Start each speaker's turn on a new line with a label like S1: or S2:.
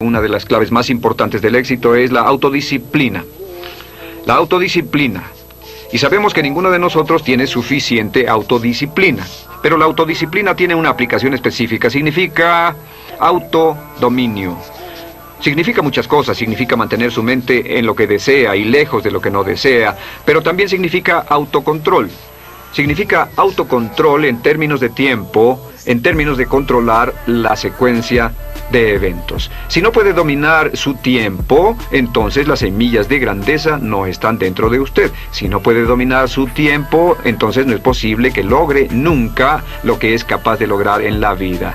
S1: Una de las claves más importantes del éxito es la autodisciplina. La autodisciplina. Y sabemos que ninguno de nosotros tiene suficiente autodisciplina. Pero la autodisciplina tiene una aplicación específica. Significa autodominio. Significa muchas cosas. Significa mantener su mente en lo que desea y lejos de lo que no desea. Pero también significa autocontrol. Significa autocontrol en términos de tiempo, en términos de controlar la secuencia de eventos. Si no puede dominar su tiempo, entonces las semillas de grandeza no están dentro de usted. Si no puede dominar su tiempo, entonces no es posible que logre nunca lo que es capaz de lograr en la vida.